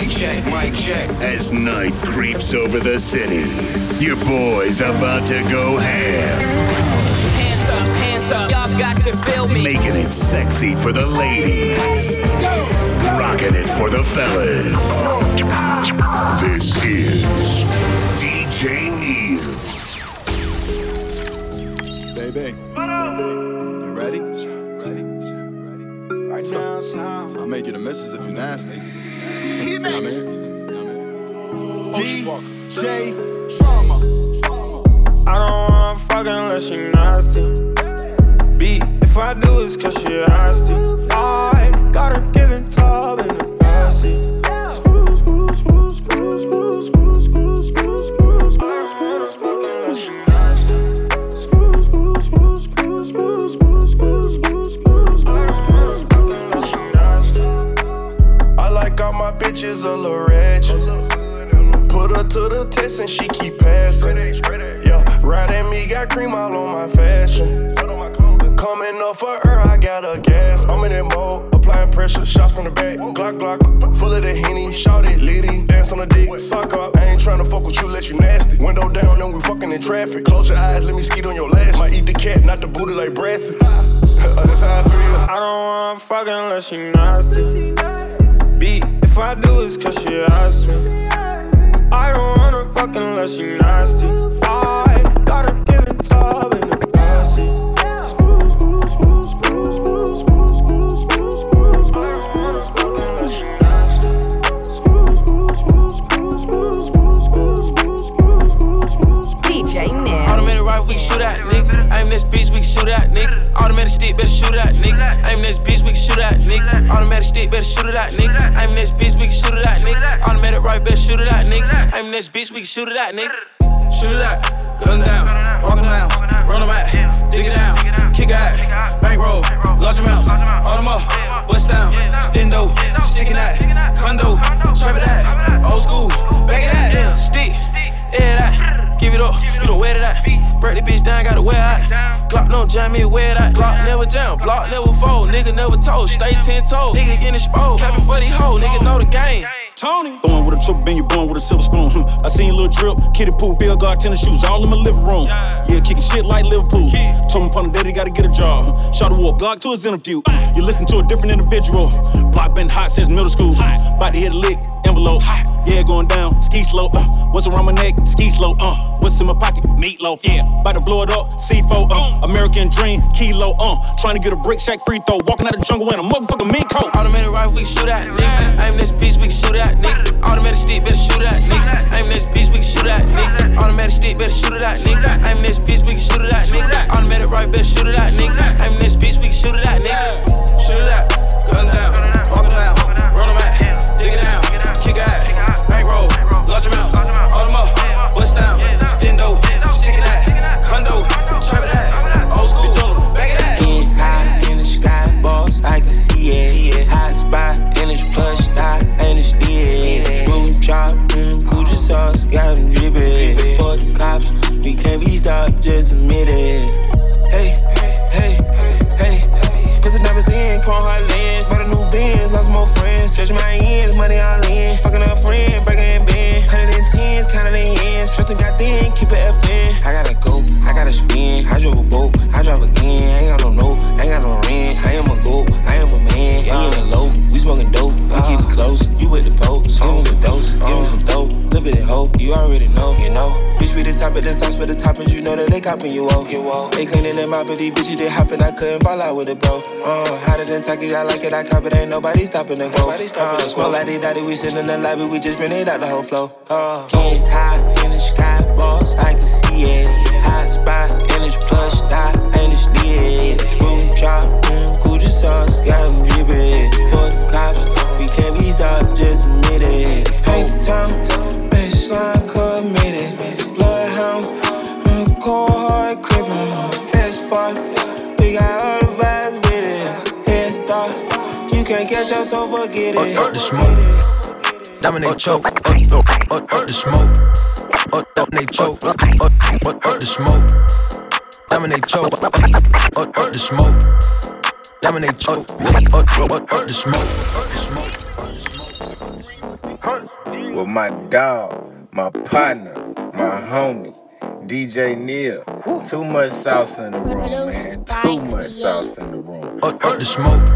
mic check, mic check. As night creeps over the city, your boy's about to go ham. Hands up, hands up, y'all got to feel me. Making it sexy for the ladies. Rocking it for the fellas. This is DJ Neil. Baby. You ready? You ready? You ready? Right now, I'll make you the missus if you're nasty. He made DJ Drama. I don't wanna fuck unless she nasty. B, if I do, it's cause she nasty. I got her giving bitches a little ratchet. Put her to the test and she keep passing. Yeah, riding me got cream all on my fashion. Coming up for her, I got a gas. I'm in that mode, applying pressure, shots from the back. Glock, Glock, full of the henny, shout it, litty. Dance on the dick, sock up. I ain't tryna fuck with you, let you nasty. Window down, and we fucking in traffic. Close your eyes, let me skeet on your lash. Might eat the cat, not the booty like Brassy. That's how I feel. I don't wanna unless she nasty. B, if I do, it's cause she asked me. I don't wanna fuck unless she nasty. I gotta a giving top in the posse. Shoot at me Aim this bitch, we can shoot at, nigga. Automatic stick, better shoot at, nigga. Aim this bitch, we can shoot at, nigga. Automatic stick, better shoot it at, nigga. Aim this bitch, we can shoot it at, nigga. Automatic right, better shoot it at, nigga. Aim this bitch, we can shoot it at, nigga. Shoot it out, gun down, walk around, run them out, dig it down, kick out, bankroll, large amounts, all them up, bust down, stendo, it out, condo, trap it out, old school, back it out, Stick, yeah, that. Give it up, you don't wear that. Break the bitch down, gotta wear out. Glock don't jam me, wear that. Glock never jam, block never fold. Nigga never told, stay ten toes. Nigga getting exposed, capping for these hoes. Nigga know the game. Tony. Born with a triple bin, you born with a silver spoon. Hmm. I seen little drip, kitty pool, field guard, tennis shoes, all in my living room. Yeah, kicking shit like Liverpool. Told him upon the day he gotta get a job. Hmm. Shot a walk, Glock to his interview. You listen to a different individual. Block been hot since middle school. About to hit a lick, envelope. Yeah, going down, ski slow. Uh, what's around my neck? Ski slow. Uh, what's in my pocket? Meatloaf. Yeah, about to blow it up. C4. Uh, American dream, kilo. Uh, trying to get a brick shack free throw. Walking out the jungle in a motherfucking mink coat. Automatic rifle, we shoot at, nigga. Aim this bitch, we shoot at, nigga. Automatic stick, better shoot at, nigga. Aim this bitch, we shoot at, nigga. Automatic stick, better shoot it at, nigga. Aim this bitch, we shoot it at, nigga. Automatic right, better shoot it at, nigga. Aim this bitch, we shoot it at, nigga. Shoot it out, gun down, stopped, just admit it. Hey, hey, hey. Cause the diamonds in, chrome hard lens. Bought a new Benz, lost more friends. Stretch my ends, money all in. Fucking a friend, breaking in bend. 110s, counting the ends. Trusting got thin, keep it FN. I gotta go, I gotta spin. I drove a boat, I drive again. I ain't got no note, I ain't got no rent. I am a goat, I am a man. We in the low, we smoking dope. We keep it close, you with the folks. Give me the dose, give me some dope. Little bit of hope, you already know. Bitch, top of the sauce for the toppings, you know that they copping you off. You off. They cleaning them out, but these bitches they hopping. I couldn't fall out with it, bro. Uh, hotter than Taki, I like it, I cop it. Ain't nobody stopping the growth. Uh, smoke like they daddy, we sit in the lobby, we just bring it out the whole flow. Uh, getting high in the sky, boss, I can see it. Hot spot in this plush dot, and it's lit. Screw chop, mm, Gucci sauce, got me. For the cops, we can't be stopped, just admit it. Paint the town, you catch us, so forget it. Up, up the smoke, dominate choke. Up, up, up, up the smoke, up, up they choke. Up, up, up, up the smoke, dominate choke. Up, up, up the smoke, dominate choke. Up, up, up, up the smoke. Up the smoke. with my dog, my partner, my homie, DJ Neil. Too much sauce in the room, man. Too much sauce in the room. Up, up the smoke.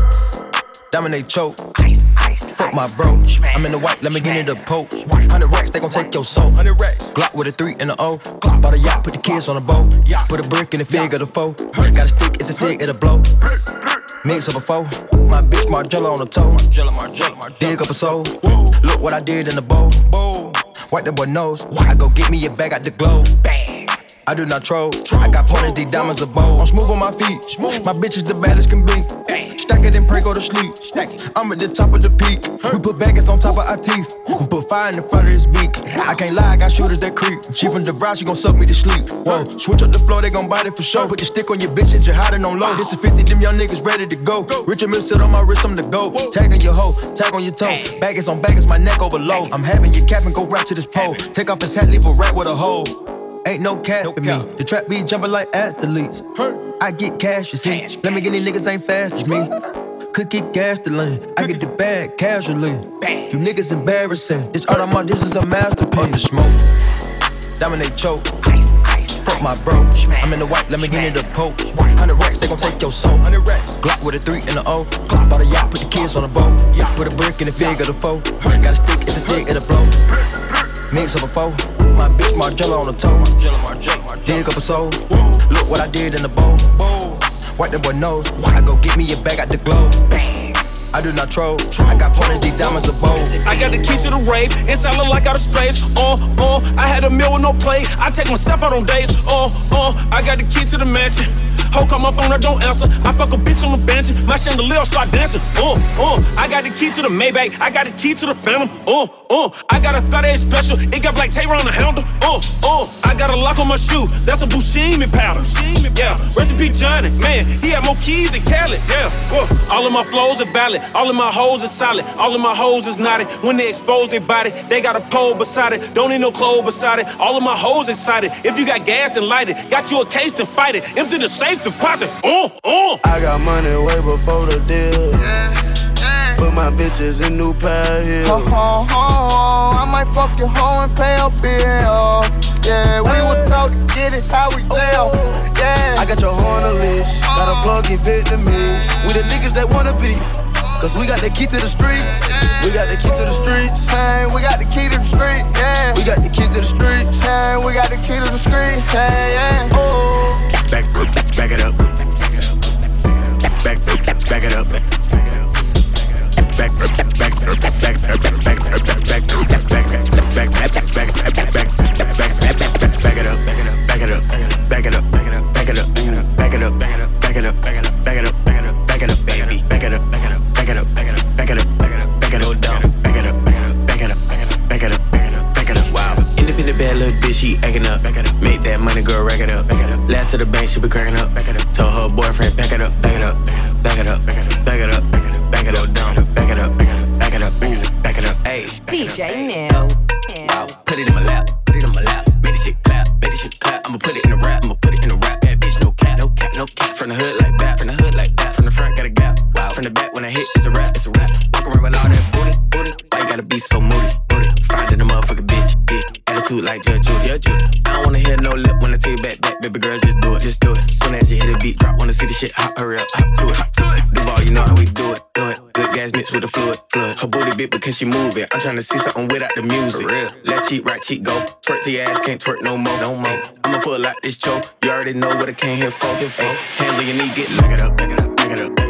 Dominate choke. Ice, ice, Fuck my bro. I'm in the white, let me get in the poke. 100 racks, they gon' take your soul. 100 racks. Glock with a 3 and a O. Glock bought a yacht, put the kids on a boat. Put a brick in the fig of the foe. Got a stick, it's a cig, it'll blow. Mix up a foe. My bitch Margiela on the toe. Dig up a soul. Look what I did in the bowl. Wipe the boy nose. I go get me a bag out the globe. I do not troll. I got pointers, these diamonds a bowl. I'm smooth on my feet. My bitch is the baddest can be. Stack it and pray, go to sleep. I'm at the top of the peak. We put baggers on top of our teeth. Put fire in the front of his beak. I can't lie, I got shooters that creep. She from the ride, she gon' suck me to sleep. Whoa, switch up the floor, they gon' bite it for sure. Put your stick on your bitch and you're hiding on low. This is 50, them young niggas ready to go. Richard Mille sit on my wrist, I'm the go. Tag on your hoe, tag on your toe. Baggers on baggers, my neck over low. I'm having your cap and go right to this pole. Take off his hat, leave a rat with a hole. Ain't no cap in me. The trap be jumping like athletes. I get cash, you see. Let me get these niggas ain't fast as me. Could get gas to lane. I get the bag casually. Bang. You niggas embarrassing. This art on my, this is a masterpiece. The smoke. Dominate choke. Ice. Fuck my bro. I'm in the white, let me get in the poke. 100 racks, they gon' take your soul. 100 racks. Glock with a 3 and a O. Glock bought a yacht, put the kids on a boat. Put a brick in the fig of the foe. Got a stick, it's a cig, it'll blow. Mix up a foe. My bitch Margiela on the toe. Dig up a soul. Look what I did in the bowl. Wipe the boy nose. I go get me a bag out the globe. I do not troll. I got pointers, these diamonds a bowl. I got the key to the rave, inside look like outer space. Uh, uh, I had a meal with no play. I take myself out on dates. Uh, uh, I got the key to the mansion. Ho come up on I don't answer. I fuck a bitch on the bench. My chandelier start dancing. Uh, uh, I got the key to the Maybach. I got the key to the Phantom. Uh, uh, I got a 38 special. It got black tape on the handle. Uh, uh, I got a lock on my shoe. That's a Buscemi powder. Yeah, recipe Johnny. Man, he had more keys than Khaled. Yeah, uh, all of my flows are valid. All of my hoes are solid. All of my hoes is naughty. When they expose their body, they got a pole beside it. Don't need no clothes beside it. All of my hoes excited. If you got gas, then light it. Got you a case, then fight it. Empty the safe deposit. Uh, uh. I got money way before the deal. Put my bitches in new pair heels. Ho, ho, ho, I might fuck your hoe and pay a bill. Yeah, we were taught to get it how we live. Yeah. I got your hoe on a leash. Got a plug in Vietnamese. We the niggas that wanna be. Cause we got the key to the streets. We got the key to the streets. Hey, we got the key to the street, yeah. We got the key to the streets. Hey, we got the key to the street, hey, yeah. Ooh. Back, back up back it up. Back, back, back it up. Back, back, back, back, back, back. Can she move it? I'm tryna see something without the music. real. Left cheek, right cheek, go. Twerk to your ass, can't twerk no more, no more. I'ma pull out this choke. You already know what I came here for. Here for. Hands on your knee, get it up, back it up, back it up, back it up, back it up,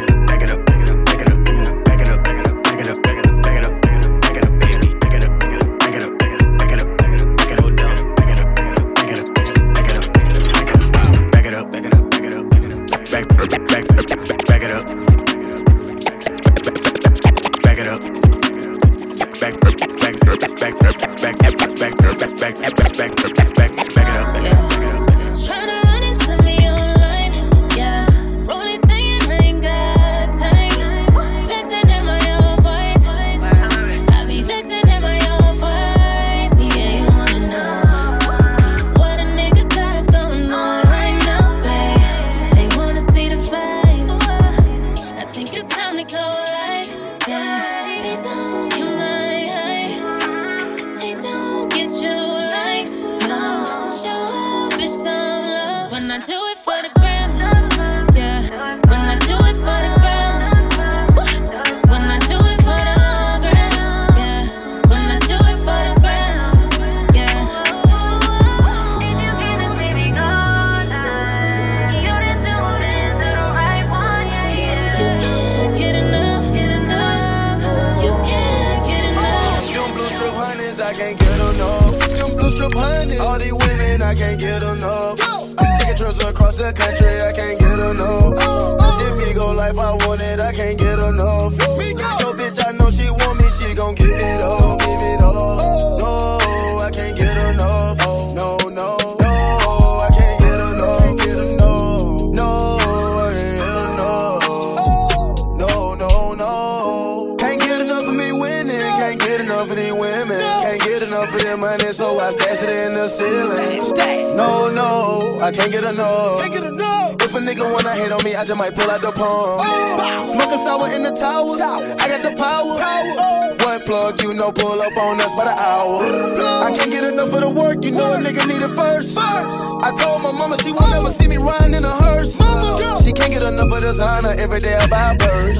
towers. I got the power. One plug, you know, pull up on us by the hour. I can't get enough of the work, you know a nigga need it first. I told my mama she won't never see me riding in a hearse. Mama She can't get enough of designer every day I buy birds.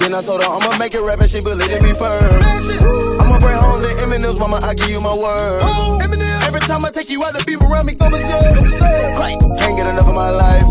Then I told her I'ma make it rap and she believed in me first. I'ma bring home the Eminem's, mama, I give you my word. Every time I take you out, the people around me go berserk. Can't get enough of my life.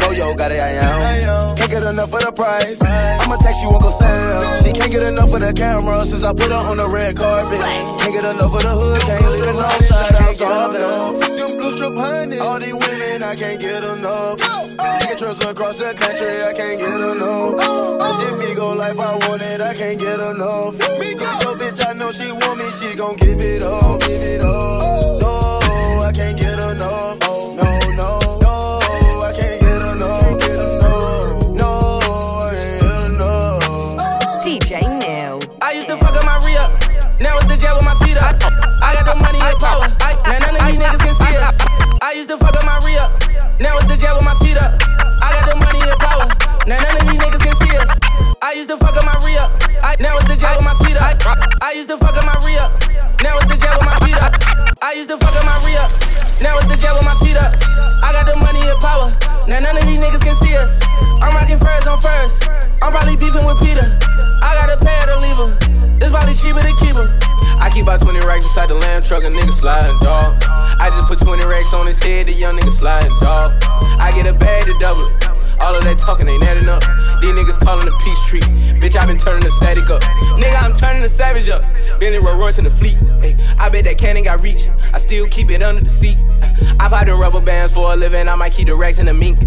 No, yo, got it, I am. Can't get enough of the price. I'ma text you Uncle Sam. She can't get enough of the camera since I put her on the red carpet. Can't get enough of the hood, can't leave it alone. Shout out, Garden. Them blue strip honey. All these women, I can't get enough. Oh, oh. Taking trips across the country, I can't get enough. Oh, I Give me go life, I want it, I can't get enough. Yo, bitch, I know she want me, she gon' give it up, give it up. No, I can't get enough. I used to fuck up my re. Now it's the jet with my feet up. I used to fuck up my re up. Now it's the jet with my feet up. I used to fuck up my re up. Now it's the jet with my feet up. I used to fuck up my re up. Now it's the jet with my feet up. I got the money and power. Now none of these niggas can see us. I'm rocking furs on first. I'm probably beefing with Peter. I got a pair to leave her. It's probably cheaper to keep her. I keep about 20 racks inside the lamb truck, a nigga sliding, dog. I just put 20 racks on his head, the young nigga sliding, dog. I get a bag to double it. All of that talking ain't adding up. These niggas calling a peace treat. Bitch, I been turning the static up. Nigga, I'm turning the savage up. Bentley Rolls Royce in the fleet. Ay, I bet that cannon got reach. I still keep it under the seat. I buy them rubber bands for a living. I might keep the racks in the mink.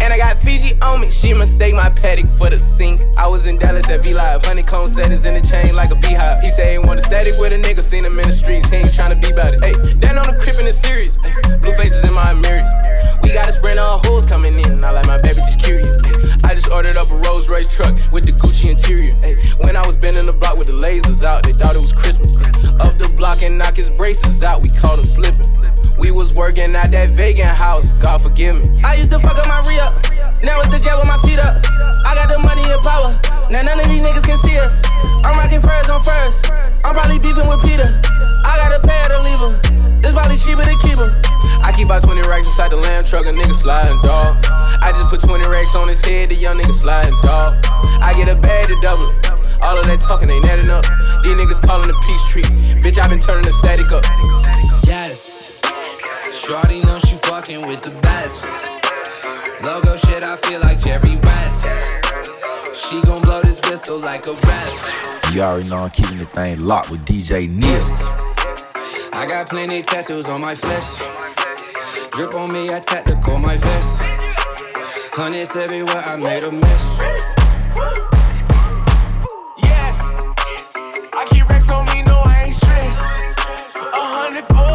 And I got Fiji on me. She mistake my paddock for the sink. I was in Dallas at V Live. Honeycomb settings in the chain like a beehive. He say he want a static with a nigga. Seen him in the streets. He ain't tryna be about it. Hey, down on the crib in the series. Ay, blue faces in my mirrors. We got a sprint of hoes coming in. I like my baby just curious. Ay, I just ordered up a Rolls Royce truck with the Gucci interior. Ay, when I was bending the block with the lasers out, they thought it was Christmas. Up the block and knock his braces out. We caught him slipping. We was working at that vegan house, God forgive me. I used to fuck up my re up, now it's the jet with my feet up. I got the money and power, now none of these niggas can see us. I'm rocking furs on first, I'm probably beefing with Peter. I got a pair to leave her, it's probably cheaper to keep her. I keep about 20 racks inside the lamb truck, a nigga sliding, dog. I just put 20 racks on his head, the young nigga sliding, dog. I get a bag to double it. All of that talking ain't adding up. These niggas calling the peace treat. Bitch, I been turning the static up. Yes. Shorty know she fucking with the best. Logo shit, I feel like Jerry West. She gon' blow this whistle like a rest. You already know I'm keeping the thing locked with DJ Nis. I got plenty tattoos on my flesh. Drip on me, I tactical my vest. Hundreds everywhere, I made a mess. Yes, I keep racks on me, no, I ain't stressed. A hundred full,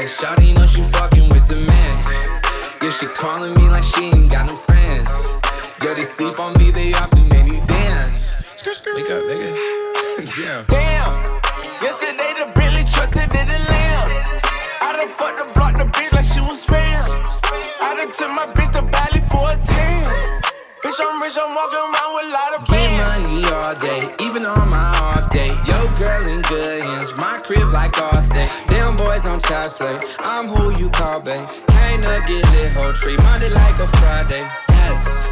yeah, Shawty know she fucking with the man. Yeah, she calling me like she ain't got no friends. Yeah, they sleep on me, they off too many dance. Wake up, nigga. Damn. Damn, yesterday the Bentley truck today the lamb. I done fucked the block, the bitch like she was spam. I done took my bitch to Bali for a 10. Bitch, I'm rich, I'm walking around with a lot of bands. Get money all day, even on my day. Yo, girl in good hands, my crib like Allstate. Them boys on child's play, I'm who you call, babe. Can't up, get lit, whole tree, Monday like a Friday. Yes,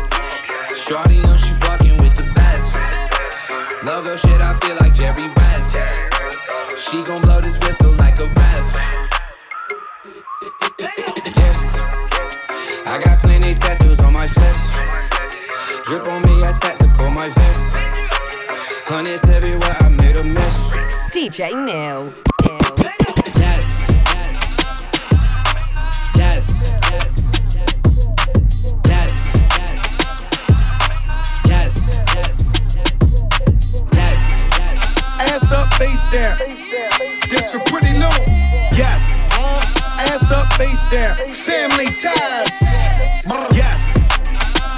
Shorty know she fucking with the best. Logo shit, I feel like Jerry West. She gon' blow this whistle like a rev. Yes, I got plenty tattoos on my flesh. Drip on me, I tactical my vest. Hundreds everywhere, DJ Neil. Yes. Yes. Yes. Yes. Yes. Ass up, face down. This for pretty low. Yes. Uh, ass up, face down. Family ties. Yes.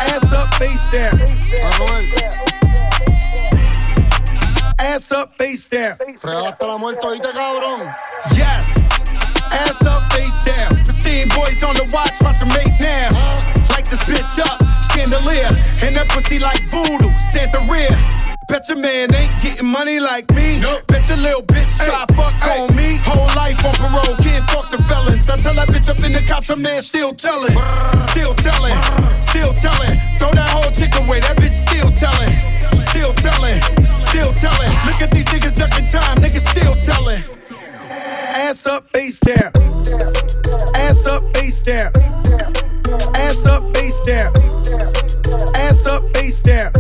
Ass up, face down. Ass up, face down. Regalaste la muerte ahorita, cabrón. Yes. Ass up, face down. Pristine boys on the watch, watch them make now. Light this bitch up, chandelier. And that pussy like voodoo, Santa rear. Bet your man ain't getting money like me. Nope. Bet your little bitch try fuck on me. Whole life on parole, can't talk to felons. Now tell that bitch up in the cops, her man still telling. Still telling, still telling. Throw that whole chick away, that bitch still telling. Still telling, still telling. Look at these niggas ducking time, niggas still telling. Ass up, face down. Ass up, face down. Ass up, face down. Ass up, face down.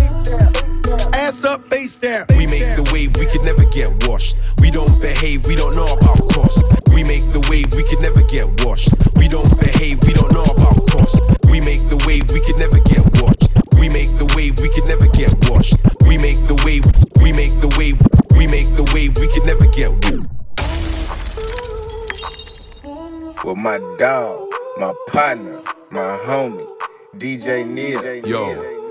Ass up, face down. We make the wave, we could never get washed. We don't behave, we don't know about cost. We make the wave, we could never get washed. We don't behave, we don't know about cost. We make the wave, we could never get washed. We make the wave, we could never get washed. We make the wave, we make the wave, we make the wave, we could never get washed. With my dog, my partner, my homie, DJ Neil. Yo.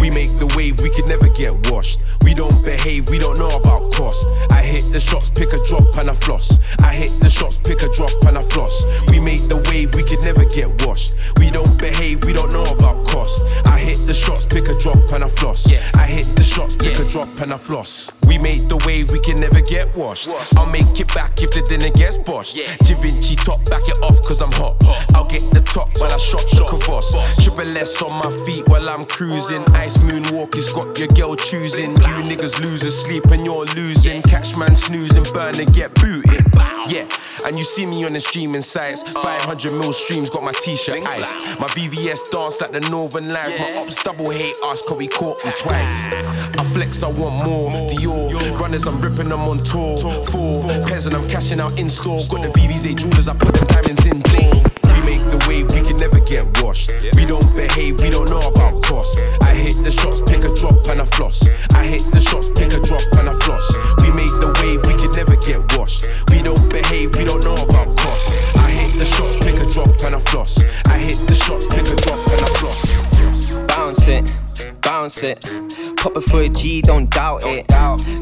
We make the wave, we could never get washed. We don't behave, we don't know about cost. I hit the shots, pick a drop and I floss. I hit the shots, pick a drop and I floss. We make the wave, we could never get washed. We don't behave, we don't know about cost. I hit the shots, pick a drop and I floss. I hit the shots, pick a drop and I floss. We make the wave, we can never get washed. I'll make it back if the dinner gets boshed. Givenchy top, back it off cause I'm hot. I'll get the top while I shot the kavos. Triple S on my feet while I'm cruising. Ice moonwalk has got your girl choosing. You niggas losers sleep and you're losing. Catch man snoozing, burn and get booted. Yeah, and you see me on the streaming sites. 500 mil streams, got my t-shirt iced. My VVS dance like the Northern Lights. My ops double hate us cause we caught them twice. I flex, I want more. Dior runners, I'm ripping them on tour. Four pairs and I'm cashing out in store. Got the VVS jewelers, I put them diamonds in door. Make the wave, we can never get washed. We don't behave, we don't know about cost. I hit the shots, pick a drop and I floss. I hit the shots, pick a drop and I floss. We make the wave, we can never get washed. We don't behave, we don't know about cost. I hit the shots, pick a drop and I floss. I hit the shots, pick a drop and I floss. Bounce it, bounce it. Pop it for a G, don't doubt it.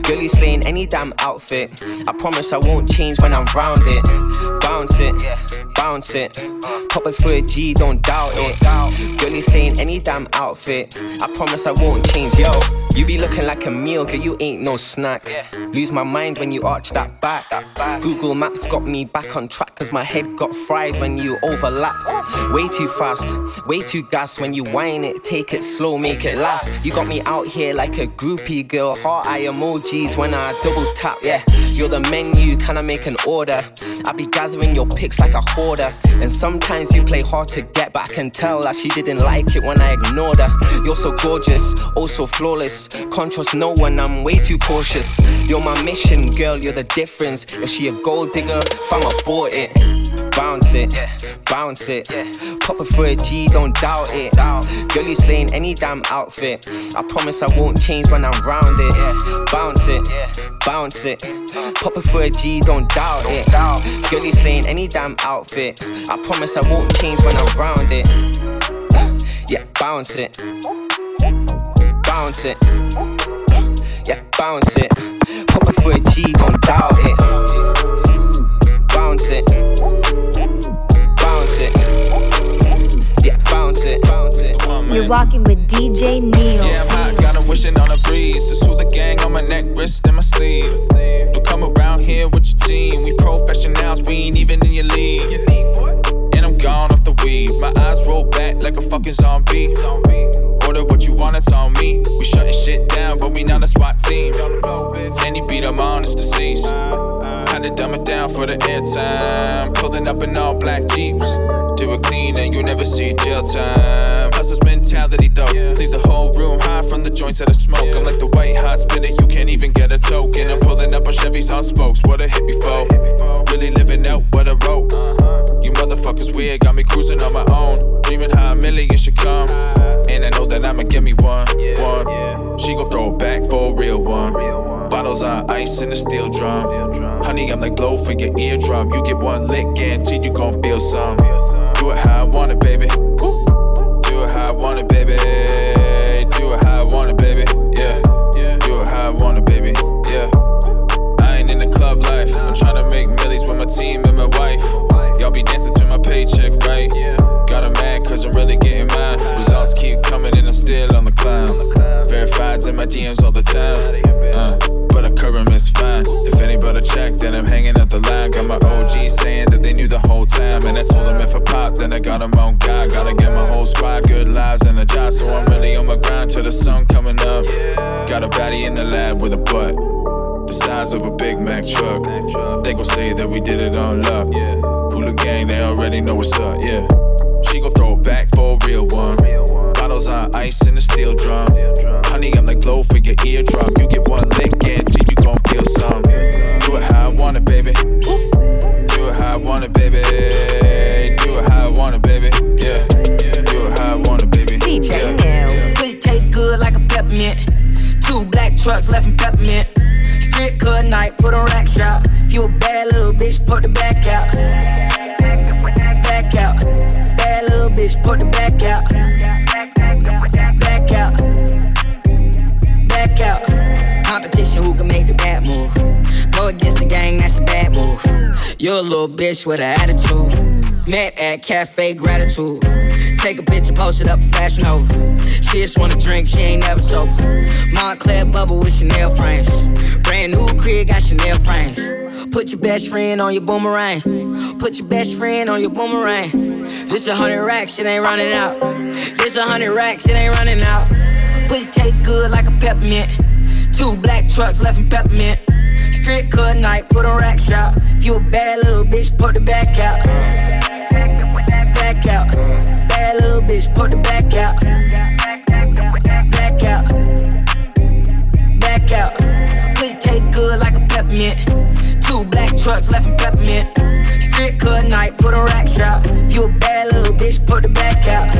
Girl, you slaying any damn outfit. I promise I won't change when I'm round it. Bounce it, bounce it. Pop it for a G, don't doubt it. Girl, you slaying any damn outfit. I promise I won't change, yo. You be looking like a meal, girl, you ain't no snack. Lose my mind when you arch that back. Google Maps got me back on track, cause my head got fried when you overlapped. Way too fast, way too gas when you whine it. Take it slow, make it last. You got me out here like a groupie girl. Heart eye emojis when I double tap, yeah. You're the menu, can I make an order? I be gathering your pics like a hoarder. And sometimes you play hard to get, but I can tell that she didn't like it when I ignored her. You're so gorgeous, oh also flawless. Can't trust no one, I'm way too cautious. You're my mission, girl, you're the difference. If she a gold digger, fam, abort it. Bounce it, bounce it. Pop it for a G, don't doubt it. Girl, you slaying any damn outfit. I promise I won't change when I'm round it. Bounce it, bounce it. Pop it for a G, don't doubt it. Girl, you slaying any damn outfit. I promise I won't change when I'm round it. Yeah, bounce it, bounce it. Yeah, bounce it. Pop it for a G, don't doubt it. Bounce it, bounce it. Yeah, bounce it, bounce it. You're walking with DJ Neil. Yeah, Wishing on a breeze. Just the gang on my neck, wrist, and my sleeve. Don't come around here with your team. We professionals, we ain't even in your league. And I'm gone off the weed. My eyes roll back like a fucking zombie. Order what you want, it's on me. We shutting shit down, but we not a SWAT team. Any beat I'm on is deceased. Had to dumb it down for the airtime. Pulling up in all black jeeps. Do it clean and you never see jail time. Hustler's mentality though. Leave the whole room the joints that I smoke. I'm like the white hot spitter, you can't even get a token. I'm pulling up on Chevys on spokes. What a hit before. Really living out what I wrote. You motherfuckers weird, got me cruising on my own. Dreaming how a million should come. And I know that I'ma give me one. One. She gon' throw it back for a real one. Bottles on ice in a steel drum. Honey, I'm like glow for your eardrum. You get one lick, guaranteed you gon' feel some. Do it how I want it, baby. Do it how I want it, baby. It how I want it, baby. Yeah. Do it how I want it, baby. Yeah. I ain't in the club life. I'm tryna make millies with my team and my wife. Y'all be dancing to my paycheck, right? Got 'em mad cause I'm really getting mine. Results keep coming and I'm still on the climb. Verifieds in my DMs all the time. Uh, but I cover is fine. If anybody check, then I'm hanging up the line. Got my OG saying that they knew the whole time. And I told them if I pop, then I got 'em on God. Gotta get my whole squad good lives and a job. So I'm really on my grind till the sun coming up. Got a baddie in the lab with a butt. The size of a Big Mac truck. They gon' say that we did it on luck. Hula gang, they already know what's up, yeah. She gon' throw it back for a real one. Bottles on ice in a steel drum. Honey, I'm like glow for your eardrum. You get one lick, guarantee you gon' feel some. Do it how I want it, baby. Do it how I want it, baby. Do it how I want it, baby. Yeah. Do it how I want it, baby. DJ Nell. Pussy taste good like a peppermint. Two black trucks left in peppermint. Strip cut night, put on rack shop. If you a bad little bitch, put the. Back out. Bitch, put the back out. Back out. Back out. Competition, who can make the bad move? Go against the gang, that's a bad move. You're a little bitch with an attitude. Met at Cafe Gratitude. Take a picture, post it up for Fashion Nova. She just wanna drink, she ain't never sober. Moncler bubble with Chanel frames. Brand new crib, got Chanel frames. Put your best friend on your boomerang. Put your best friend on your boomerang. This a hundred racks, it ain't running out. This a hundred racks, it ain't running out. Pussy taste good like a peppermint. Two black trucks left in peppermint. Strip cut night, put on rack shop. If you a bad little bitch, put the back out. Back out. Bad little bitch, put the back out. Back out. Back out. Pussy taste good like a peppermint. Two black trucks left in peppermint. Strip cut night, put on rack shop. If you a bad little bitch, put the back out.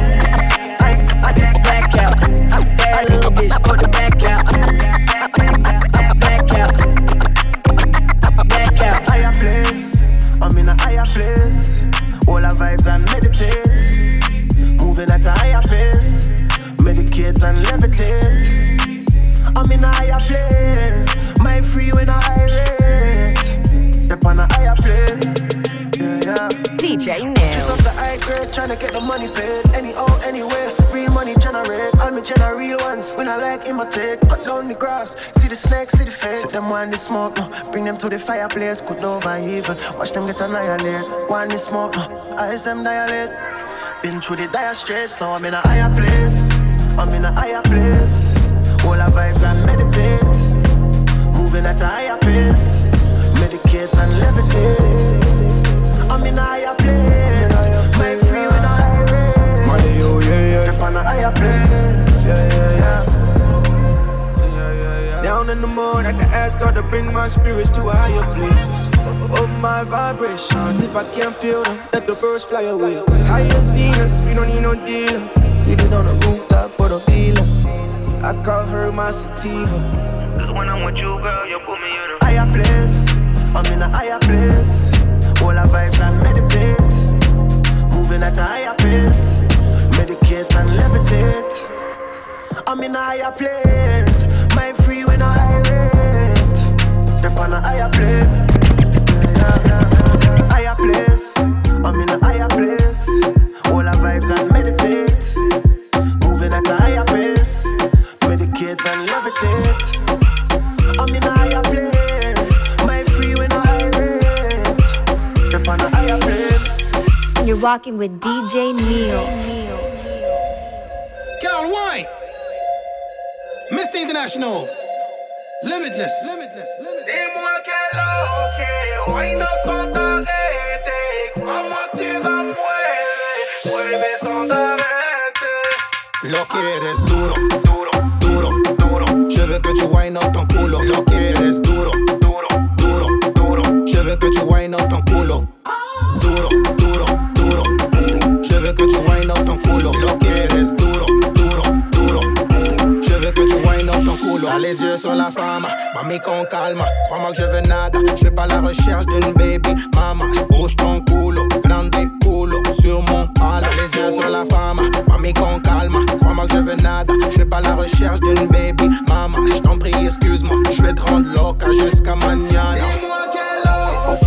I back out. Bad little bitch, put the back out. Back out. Back out. Higher place, I'm in a higher place. All our vibes and meditate. Moving at a higher pace. Medicate and levitate. I'm in a higher place. My free when I irate. Up on a higher plane. DJ This Nell. up the high grade, tryna get the money paid. Anyhow, oh, anyway, real money generate. All me generate real ones. When I like imitate, cut down the grass. See the snake, see the face. Sit them one the smoke, no. Bring them to the fireplace, good over evil. Watch them get annihilated. One the smoke, no. Eyes them dilate. Been through the dire straits, now I'm in a higher place. I'm in a higher place. All our vibes and meditate. Moving at a higher pace. Medicate and levitate. On a higher place. Yeah, yeah, yeah. Down in the mud, I to ask God to bring my spirits to a higher place. Up my vibrations, if I can't feel them, let the birds fly away. High as Venus, we don't need no dealer. Hit it on the rooftop, put a feeler. I call her my sativa. Cause when I'm with you, girl, you put me in a higher place. I'm in a higher place. All our vibes and meditate. Moving at a higher pace. And levitate. I'm in a higher place. My free when I irate. Step on a higher place. I'm in a higher place. All our vibes and meditate. Moving at a higher pace. Medicate and levitate. I'm in a higher place. You're walking with DJ Neil. John Mr. International, Limitless. Limitless. Dis-moi Lo quieres duro, duro, duro, duro. Je veux que tu wine up ton culo. Lo quieres duro, duro, duro, duro. Je veux que tu wine up ton culo. Duro, duro. Les yeux sur la femme, mamie qu'on calme. Crois-moi que je veux nada, je vais pas la recherche d'une baby. Maman, bouge ton culo, grande culo sur mon palo. les yeux sur la femme, mamie qu'on calme. Crois-moi que je veux nada, je vais pas la recherche d'une baby. Maman, je t'en prie, excuse-moi, je vais te rendre loca jusqu'à mañana. Dis-moi quelle heure.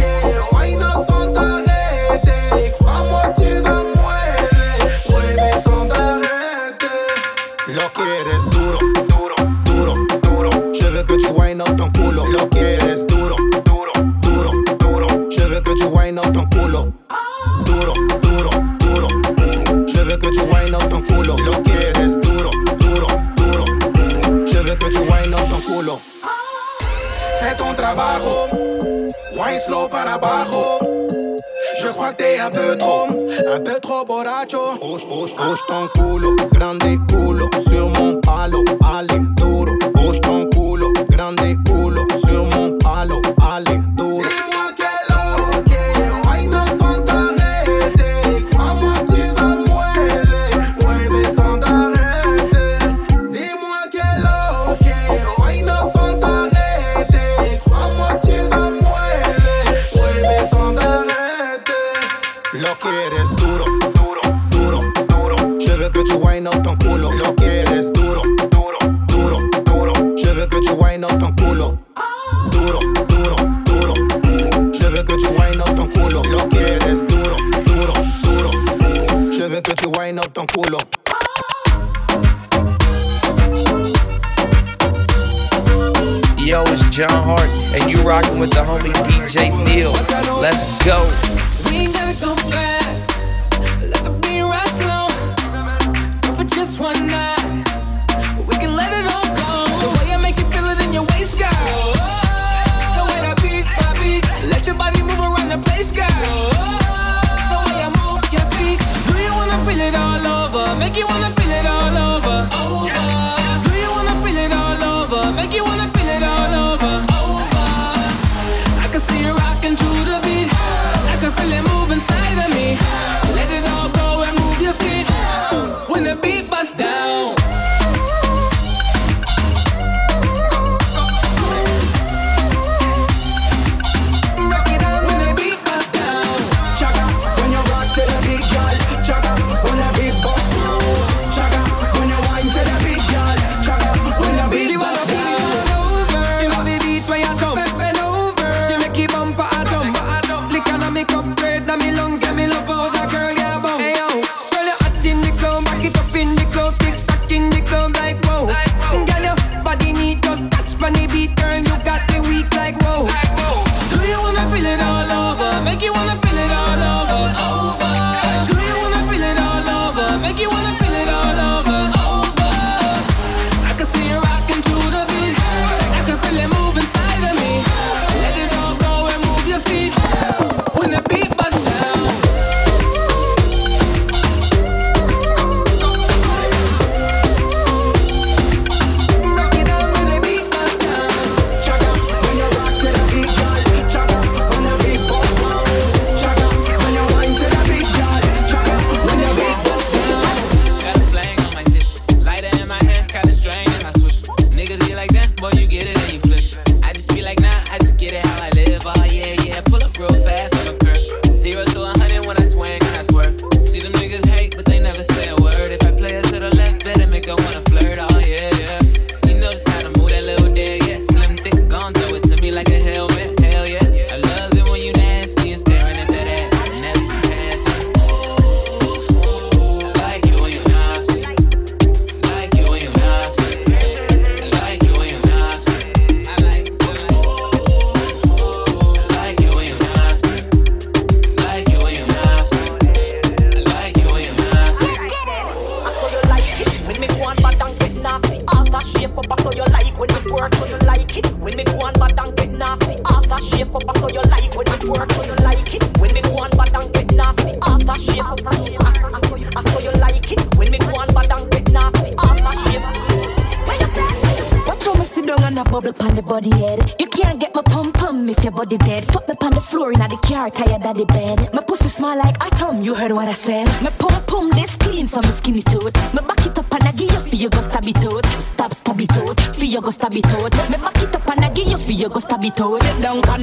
Osh, osh, osh con culo grande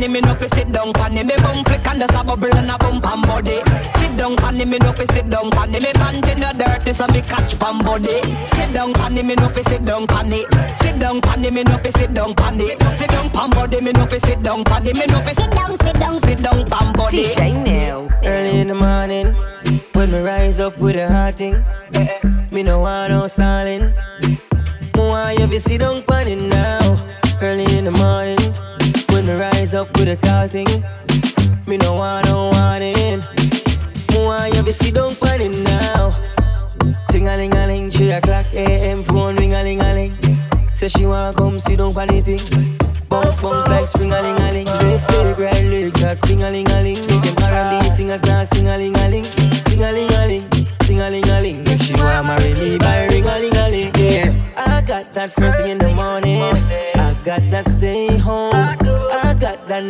Sit down pon me no fi sit down pon me bum flick and there's a bubble and a bump and body. Sit down pon me no fi sit down pon me panty no dirty so me catch pon body. Sit down pon me no fi sit down pon it. Sit down pon me no fi sit down pon it. Sit down pon body me no fi sit down pon it. Me no fi sit down sit down sit down pon body. DJ Neil. Early in the morning, when me rise up with a hot thing, eh, eh, me no want no stalling. Me want you to sit down pon it now. Early in the morning, when me rise up with a tall thing, me no want no warning. Want you to sit down pon now. Ting a ling a ling, three o'clock a.m. phone ring a ling a ling. Say she want come sit down pon thing. Bounce bounce like spring a ling a ling. Red fragrant legs hot fling ling a ling. Make them R&B singers dance sing a ling a ling, sing a ling a ling, sing a ling a ling. If she want marry me, buy ring a ling a ling. Yeah, I got that first thing in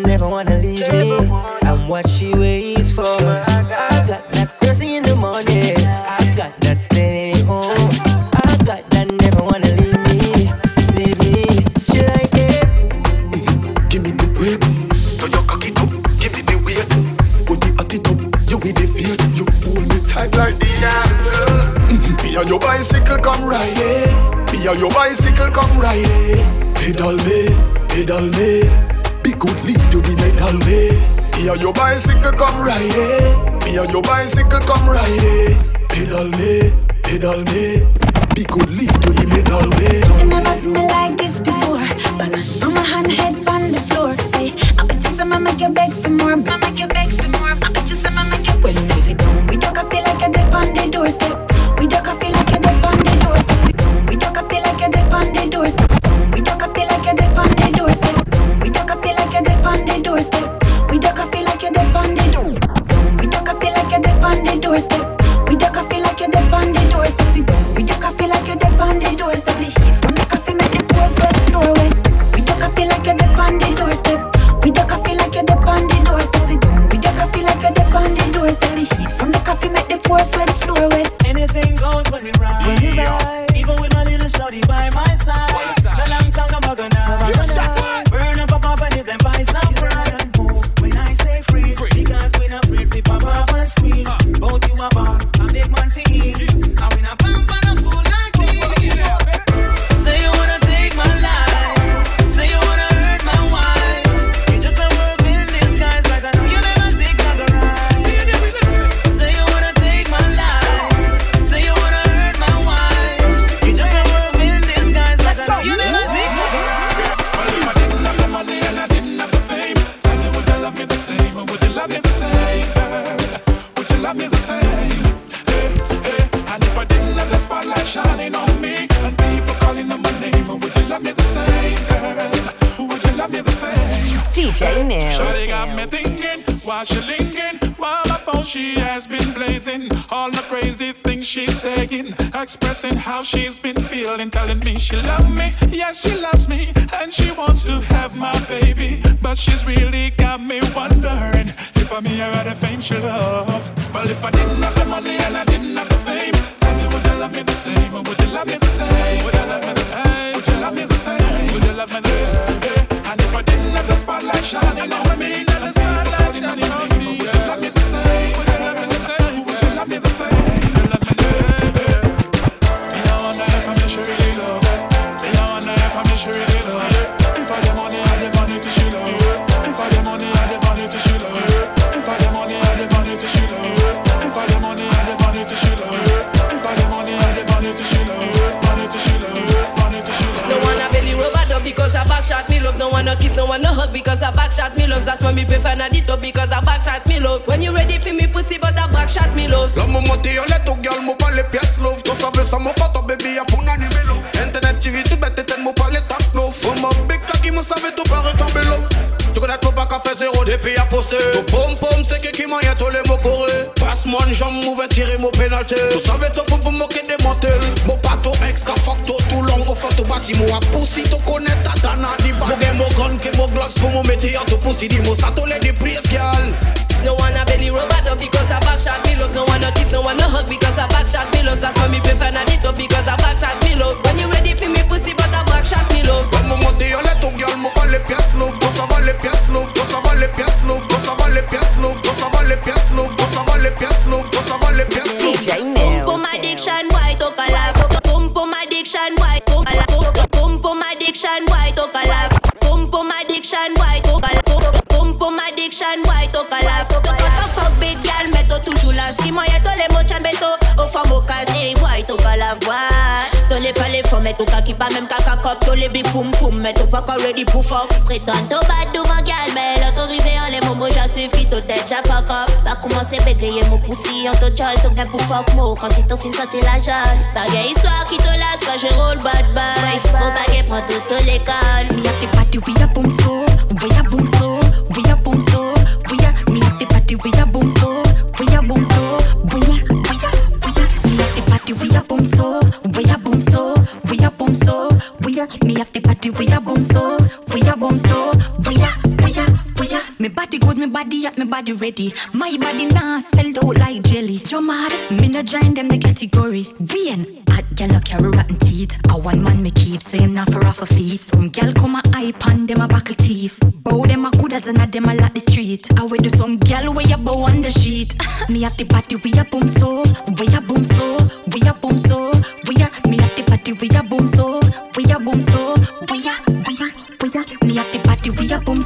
never wanna leave me. I'm what she waits for. I got that first thing in the morning. I got that stay home. I got that never wanna leave me, leave me. She like it. Give me the break, turn your cocky up, give me the weight. Put the at it up, you with the feel. You pull me tight like the mm Me and your bicycle come ride. Me and your bicycle come ride. Pedal me, pedal me. Good lead you the medal me. Me and your bicycle come. Me and your bicycle come. Pedal me, pedal me. Be good lead you the medal me. You never seen me like this before. Balance from my she's saying, expressing how she's been feeling, telling me she love me, yes she loves me, and she wants to have my baby, but she's really got me wondering if I'm here at the fame she love. Well, if I didn't Cause that's when me prefer not it up because I backshot me love. When you ready for me pussy but I backshot me love. La maman t'es en lettre, girl, mon pas les pièces love. Toi ça veut ça mon pas ton baby y'a pour n'animer love. Internet TV tout bête t'es mon pas les tapes love. Oh ma big qui m'a savé tout pas retomber love. Tu connais ton bac à faire zéro depuis à poster. Ton pom pom c'est que qui m'a tous les mots corés. Passe mon jambe, mauvais tirer mon pénalité. Tu savais ton pom pom moquer des mantels. Mon pas ton ex, fuck ton for to bati mo a pussy to connect the. Mo get mo gun, mo glocks, mo to pussy mo sato praise girl. No one a belly rub at up because I backshot me. No one a kiss, no one a hug because I backshot me. That's why me prefer not it up because I backshot me. When you ready for me pussy, but I backshot me. When mo monte yo le girl, mo vale pias love, go sa vale pias love, go sa vale pias love, go sa vale pias love, go sa vale pias love, go sa vale pias love, go sa vale pias love. DJ Pump my diction, why talk a lot? Pump my diction, why? addiction, why talk a laugh? Addiction, why talk a laugh? Pum pum addiction, why talk a laugh? Toca fuck big girl, meto toujours là. Si moi y'a tous les mots, chambeto. Tous les palais mettre au kaki pas même caca cop. Tous les big pum pum, mettre pas encore ready pour fuck. Devant gal, mais en les j'ai suffi, tout tête, j'ai fuck up. Commencer bégayer mon en tout jol, tout gain pour fuck mo. Quand c'est ton film, sorti la histoire qui te lasse quand je roule bad. Mon prend toute l'école. Have the party, we a boom so, we a boom Party, we a boom so, we a boom so, we a, we a, we a. Me body good, me body hot, me body ready. My body nah sell out like jelly. You mad? Me no join them the category. Bien. Hot gal no carry rotten teeth. A one man me keep, so him not for off a feet. Some gal come a hype and them a buckle teeth. Bow them a good as and a them a lot the street. I with do some gal way a bow on the sheet. me have the party we a boom so, we a boom so, we a boom so, we a. Me have the party we a boom so, we a boom so,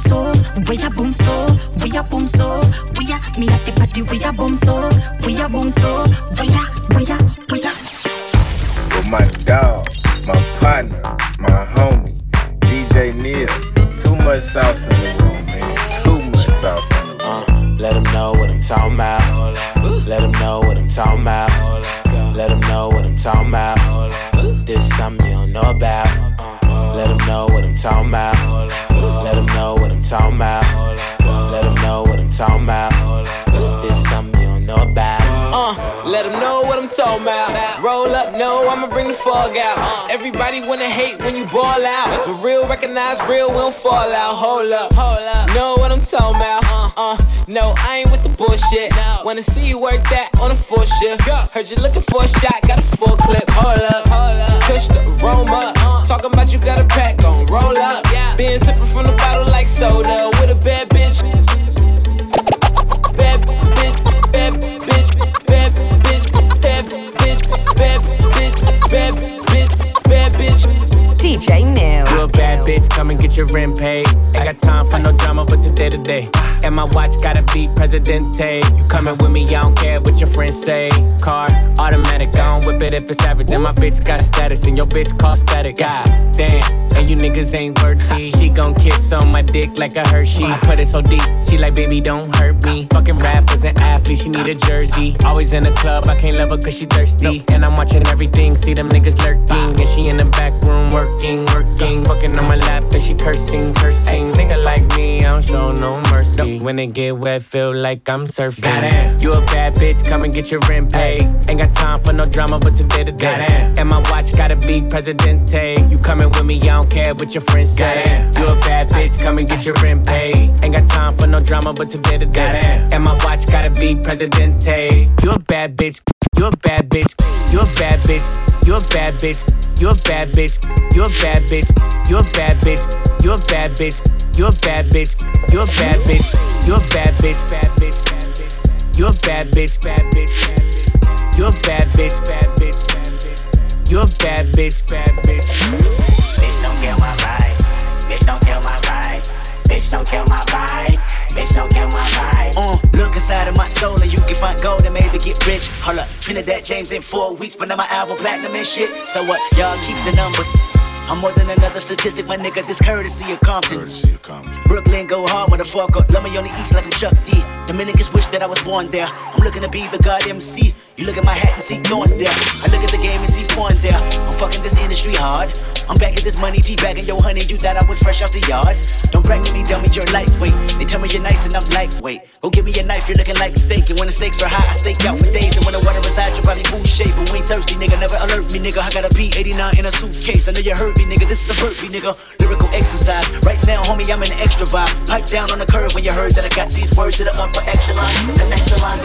we so, we a boom so, we a boom so, we a. Me have the party we a boom so, we a boom so, we a, we a, we a. With my dog, my partner, my homie, DJ Neil. Too much sauce in the room, man. Too much sauce in the room. Uh, let them know what I'm talking about. Let them know what I'm talking about. Let them know what I'm talking about. This something you don't know about. Uh, let them know what I'm talking about. Talking about. Let them know what I'm talking about. This something you don't know about. Uh, let them know what I'm talking about. Roll up, no, I'ma bring the fog out. Everybody wanna hate when you ball out. But real recognize real, we don't fall out. Hold up, hold up. Know what I'm talking about. Uh, no, I ain't with the bullshit. Wanna see you work that on a full shift. Heard you looking for a shot, got a full clip. Hold up, hold up. Push the aroma. Talking about you got a pack on, roll up. Been sipping from the bottle like soda with a bad bitch. Bad bitch, bad bitch, bad bitch, bad bitch, bad bitch, bad bitch, bad bitch. DJ Neil. You a bad bitch, come and get your rent paid. Ain't got time for no drama, but today to day. And my watch gotta be Presidente. You coming with me, I don't care what your friends say. Car, automatic, I don't whip it if it's average. Then my bitch got status, and your bitch cost static. God damn, and you niggas ain't worthy. She gon' kiss on my dick like a Hershey. I put it so deep, she like, baby, don't hurt me. Fucking rappers and athletes, she need a jersey. Always in the club, I can't love her cause she thirsty. And I'm watching everything, see them niggas lurking. And she in the back room working, working. Fucking on my lap, and she cursing, cursing. Nigga like me, I don't show no mercy. When it get wet, feel like I'm surfing. Goddamn, you a bad bitch, come and get your rent paid. Ain't got time for no drama, but today to day. And my watch gotta be Presidente. You coming with me, I don't care what your friends say. You a bad bitch, come and get your rent paid. Ain't got time for no drama, but today to day. And my watch gotta be Presidente. You a bad bitch, you a bad bitch, you a bad bitch, you a bad bitch, you a bad bitch, you a bad bitch, you a bad bitch, you a bad bitch, you a bad bitch, you a bad bitch, you a bad bitch, bad bitch. You a bad bitch, bad bitch. You a bad bitch, bad bitch, bad bitch. You a bad bitch, bad bitch. Bitch, don't kill my vibe. Bitch, don't kill my vibe. Bitch, don't kill my vibe. Bitch, don't kill my vibe. Uh, look inside of my soul and you can find gold and maybe get rich. Hold up, Trinidad James in four weeks, but now my album platinum and shit. So what? Y'all keep the numbers. I'm more than another statistic, my nigga. This courtesy of Compton. Courtesy of Compton. Brooklyn go hard, motherfucker. Love me on the east like I'm Chuck D. Dominicans wish that I was born there. I'm looking to be the god MC. You look at my hat and see thorns there. I look at the game and see porn there. I'm fucking this industry hard. I'm back at this money, teabagging your honey. You thought I was fresh off the yard. Don't crack to me, dummy, you're lightweight. They tell me you're nice and I'm lightweight. Go give me a knife, you're looking like steak. And when the stakes are high, I stake out for days. And when the water is high, your body food shape. But we ain't thirsty, nigga. Never alert me, nigga. I got a P89 in a suitcase. I know you heard nigga. This is a burpee, nigga. Lyrical exercise. Right now, homie, I'm in an extra vibe. Pipe down on the curve when you heard that I got these words to the upper echelon. That's excellent.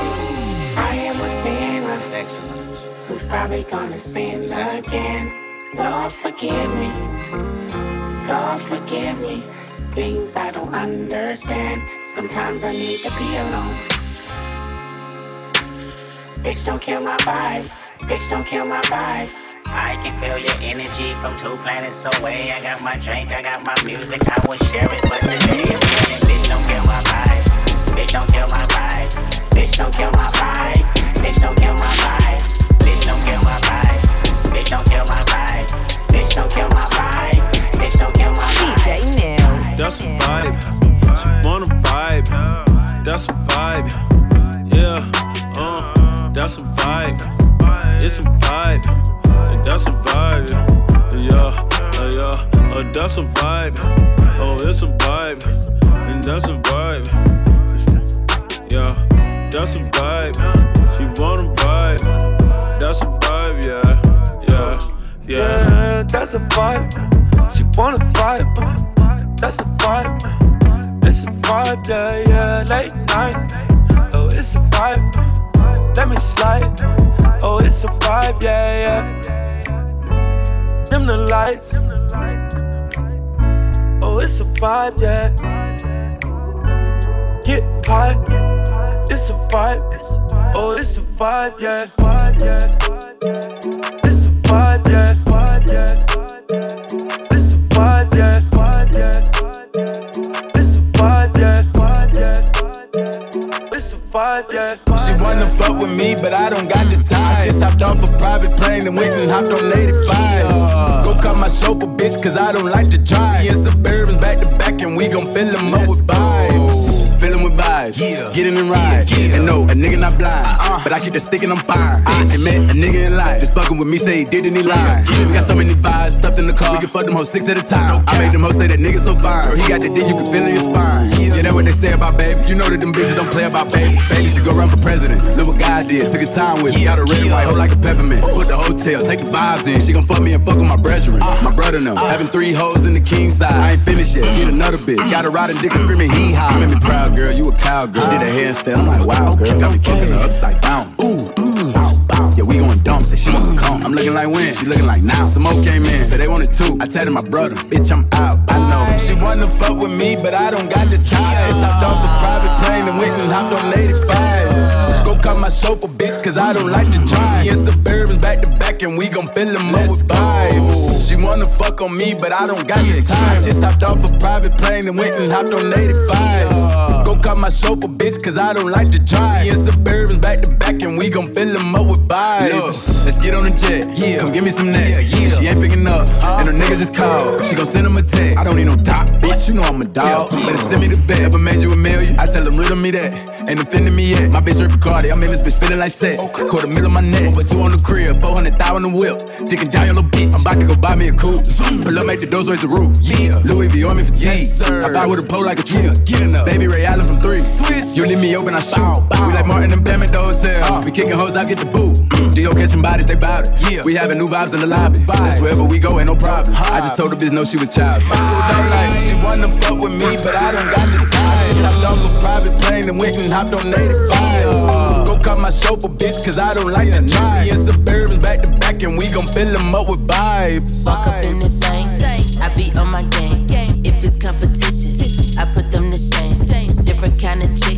I am a sinner. excellent. Who's probably gonna sin again. Lord, forgive me. Lord, forgive me. Things I don't understand. Sometimes I need to be alone. Bitch, don't kill my vibe. Bitch, don't kill my vibe. I can feel your energy from two planets away. I got my drink, I got my music, I will share it. But That's Uh-uh. But I keep the stick and I'm fine. I met a nigga in life. Just fucking with me, say he did and he lied. We got so many vibes stuffed in the car. We can fuck them hoes six at a time. I made them hoes say that nigga so fine. Bro, he got the dick, you can feel in your spine. That's what they say about baby. You know that them bitches don't play about baby. Baby should go run for president. Look what God did. Took a time with me. Got a red white hoe like a peppermint. Put the hotel, take the vibes in. She gon' fuck me and fuck with my brethren. My brother know. Having three hoes in the king side. I ain't finished yet. Get another bitch. Got a riding dick and screaming hee haw. Made me proud, girl. You a cowgirl girl. Did a handstand, I'm like, wow, girl. Got me fucking her upside down. Ooh, ooh, bow. We going dumb, say she wanna mm. come. I'm looking like when, she looking like now. Some more came in, said they wanted two. I tell my brother, bitch, I'm out. I know. She wanna fuck with me, but I don't got the time. Just hopped off a private plane and went and hopped on 85. Go call my chauffeur, bitch, cause I don't like to drive. Me and Suburbans back to back, and we gon' fill them up with vibes. She wanna fuck on me, but I don't got the time. Just hopped off a private plane and went and hopped on 85. Go call my chauffeur, bitch, cause I don't like to drive. Me and Suburbans back to back, and we gon' fill them up with vibes. Let's get on the jet, yeah. Come give me some neck, yeah. yeah. She ain't picking up, and her nigga just called. She gon' send him a text. I don't need no top, bitch, you know I'm a dog. Better send me the bet. Ever made you a million? I tell them riddle me that. Ain't offending me yet. My bitch Rick Cardi, I'm in this bitch feeling like sex. Quarter mil on my neck, over two on the crib, 400 thou on the whip. Dicking down your little bitch. I'm about to go buy me a coupe. Pull up, make the doors raise the roof. Yeah. Louis V on me for yes, sir. I buy with a pole like a tree. Yeah. Get enough. Baby Ray Allen from three. Swiss. You leave me open, I shoot. We like Martin and Pam at the hotel. Uh. We kicking hoes, I get the boot. D.O. catching bodies, they bout it. Yeah. We having new vibes in the lobby. That's wherever we go, ain't no problem. I just told the bitch no, she was child. Like, she wanna fuck with me, but I don't got the time. Just hopped off a private plane and went and hopped on 85. Go call my chauffeur, bitch, cause I don't like the drive. Me and Suburbans back to back, and we gon' fill them up with vibes. Walk up in the thing, I be on my game. If it's competition, I put them to shame. Different kind of chick,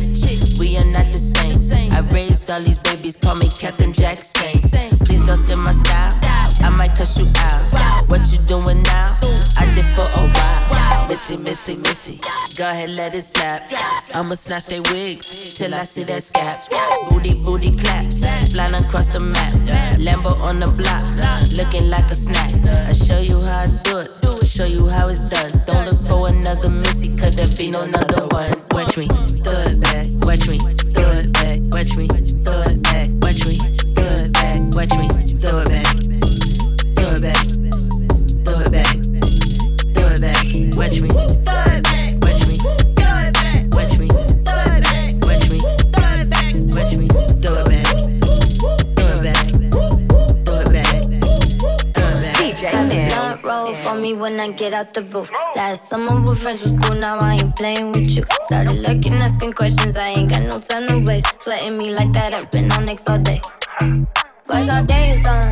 we are not the same. I raised all these babies, call me Captain Jackson. Please don't steal my style, I might cuss you out. What you doing now? I did for a while. Missy, missy, missy. Go ahead, let it snap. I'ma snatch they wigs till I see that scabs. Booty, booty claps. Flying across the map. Lambo on the block, looking like a snack. I show you how I do it. Show you how it's done. Don't look for another missy, cause there be no another one. Watch me, throw it back. Watch me, throw it back. Watch me, throw it back. Watch me, throw it back. Watch me, throw it back. Throw it back. Throw it back. Me when I get out the booth. Last summer we friends was cool, now I ain't playing with you. Started looking, asking questions, I ain't got no time to waste. Sweating me like that, I've been on next all day. Boys all day or on.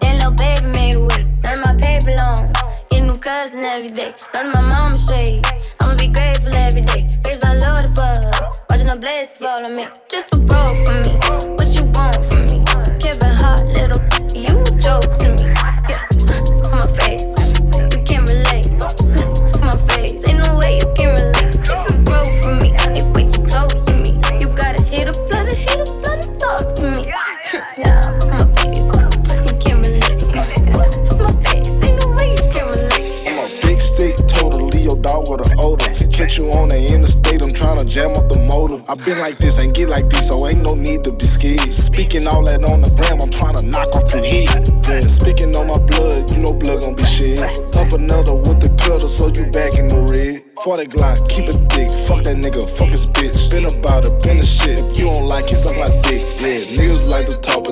Then little baby made wait. None my paper long. Get new cousin every day. None my mama straight. I'ma be grateful every day. Raise my Lord above. Watching the blessings fall on me. Just a broke for me. What you want from me? Kevin Hart, little. You a joke to me. Yeah. I been like this, ain't get like this, so ain't no need to be scared. Speaking all that on the gram, I'm tryna knock off the head. Yeah, speaking on my blood, you know blood gon' be shed. Up another with the cutter, so you back in the red. 40 Glock, keep it thick, fuck that nigga, fuck his bitch. Been about it, been the shit. If you don't like it, suck my dick. Yeah, niggas like to talk,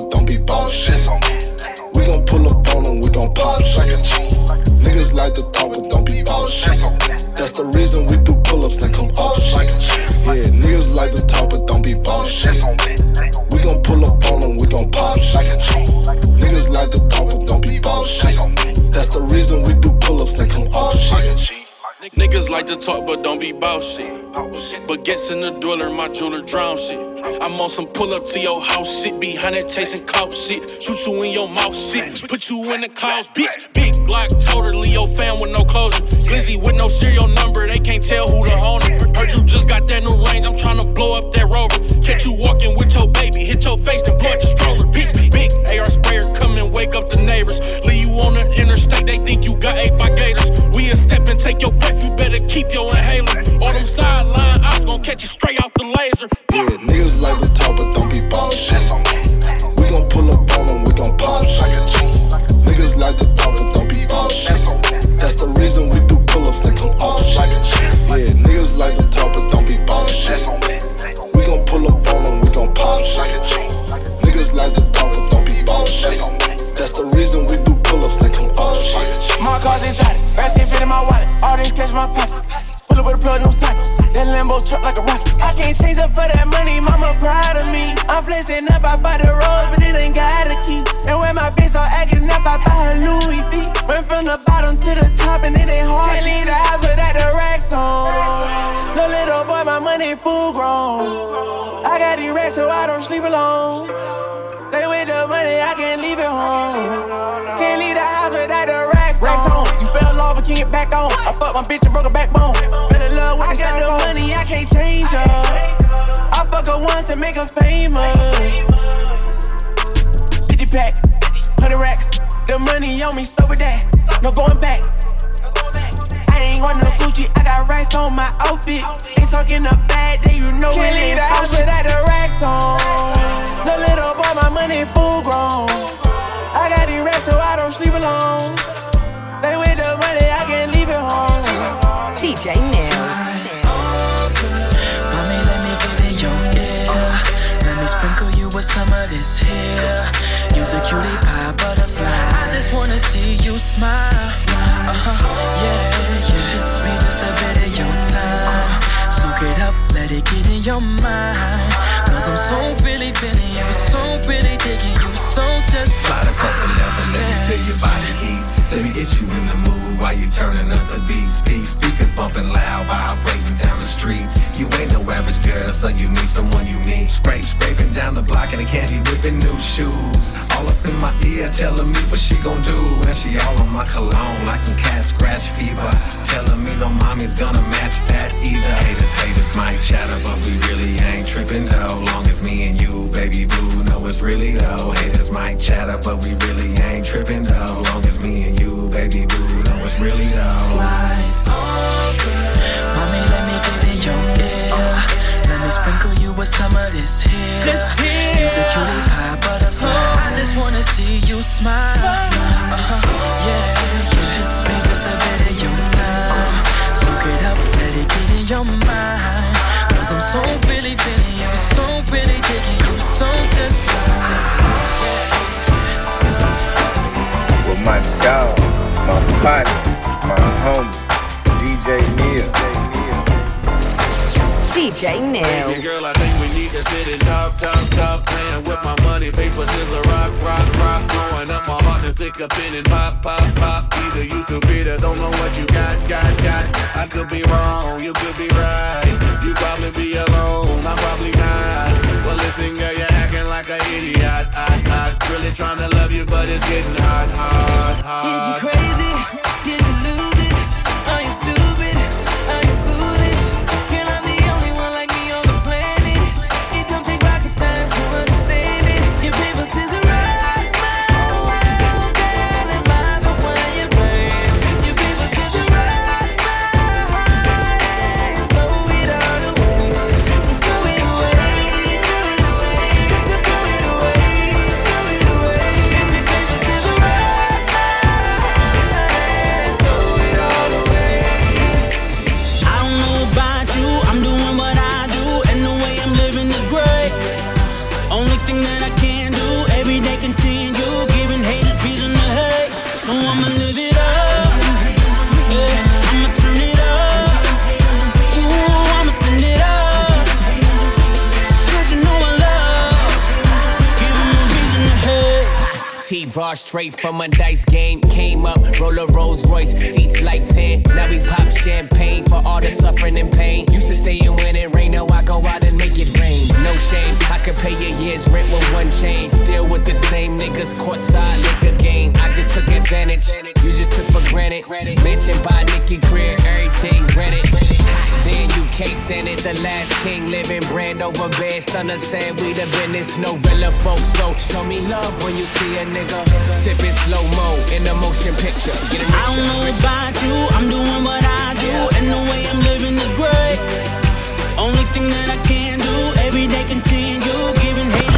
gets in the dweller, my jeweler drown shit. I'm on some pull up to your house shit. Behind that chasing couch shit. Shoot you in your mouth shit. Put you in the clouds, bitch. Big Glock, totally your fan with no closure. Glizzy with no serial number, they can't tell who the owner. Heard you just got that new range, I'm tryna blow up that rover. Catch you walking with your baby, hit your face, then punch back on. I fucked my bitch and broke her backbone. Fell in love with I got the money, I can't change her. I fuck her once and make her famous. 50 pack, 100 racks. The money on me, start with that. No going back. I ain't going no Gucci, I got racks on my outfit. Ain't talking a bad day, you know Can't it leave the house without the racks on. No little boy, my money full grown. I got these racks, so I don't sleep alone. Stay with the money, I can't leave it home. DJ Neil. Mommy, let me get in your ear. Let me sprinkle you with some of this here. Use a cutie pie butterfly. I just wanna see you smile. Uh huh, yeah, yeah. Shoot me just a bit of your time. Soak it up, let it get in your mind. Cause I'm so really feeling you, so really digging you, so just. Slide across the leather, let me feel your body heat. Let me get you in the mood while you turning up the beat. Speakers bumping loud, vibrating down the street. You ain't no average girl, so you need someone unique. Scrape, scraping down the block in a candy whipping new shoes. All up in my ear, telling me what she gon' do. And she all on my cologne like some cat scratch fever. Telling me no mommy's gonna match that either. Haters, haters might chatter, but we really ain't tripping though. Long as me and you, baby boo, know it's really though. Haters might chatter, but we really ain't tripping though. Long as me and you, baby boo, know it's really though. Slide over. Mommy, let me get in your ear. Let me sprinkle you with some of this here. This here. Use a cutie pie butterfly. I just wanna see you smile. Uh-huh, yeah, yeah. Shoot me just a bit of your time. Soak it up, let it get in your mind. Cause I'm so really feeling you, so really digging you, so just with my dog, my homie, DJ Neil. DJ Neil. Baby girl, I think we need to sit and talk, talk, talk. Playing with my money, paper, scissors, rock, rock, rock. Going up my heart and stick a pin and pop, pop, pop. Either you could be the, don't know what you got, got, got. I could be wrong, you could be right. You probably be alone, I'm probably not. Well, listen, girl, you're acting like an idiot. I, I, really trying to love you, but it's getting hot, hot, hot. Is you crazy? Did you Straight from a dice game. Came up, roll a Rolls Royce, seats like 10. Now we pop champagne for all the suffering and pain. Used to stay in when it rain, now I go out and make it rain. No shame, I could pay a year's rent with one chain. Still with the same niggas, courtside liquor game. I just took advantage, you just took for granted. Mentioned by Nicky Greer, everything granted. You it, the last king living brand over bed. Stunner said we the business, no villa folks. So show me love when you see a nigga sipping slow mo in a motion picture. Get I don't know about you, I'm doing what I do, and the way I'm living is great. Only thing that I can do, every day continue, giving haters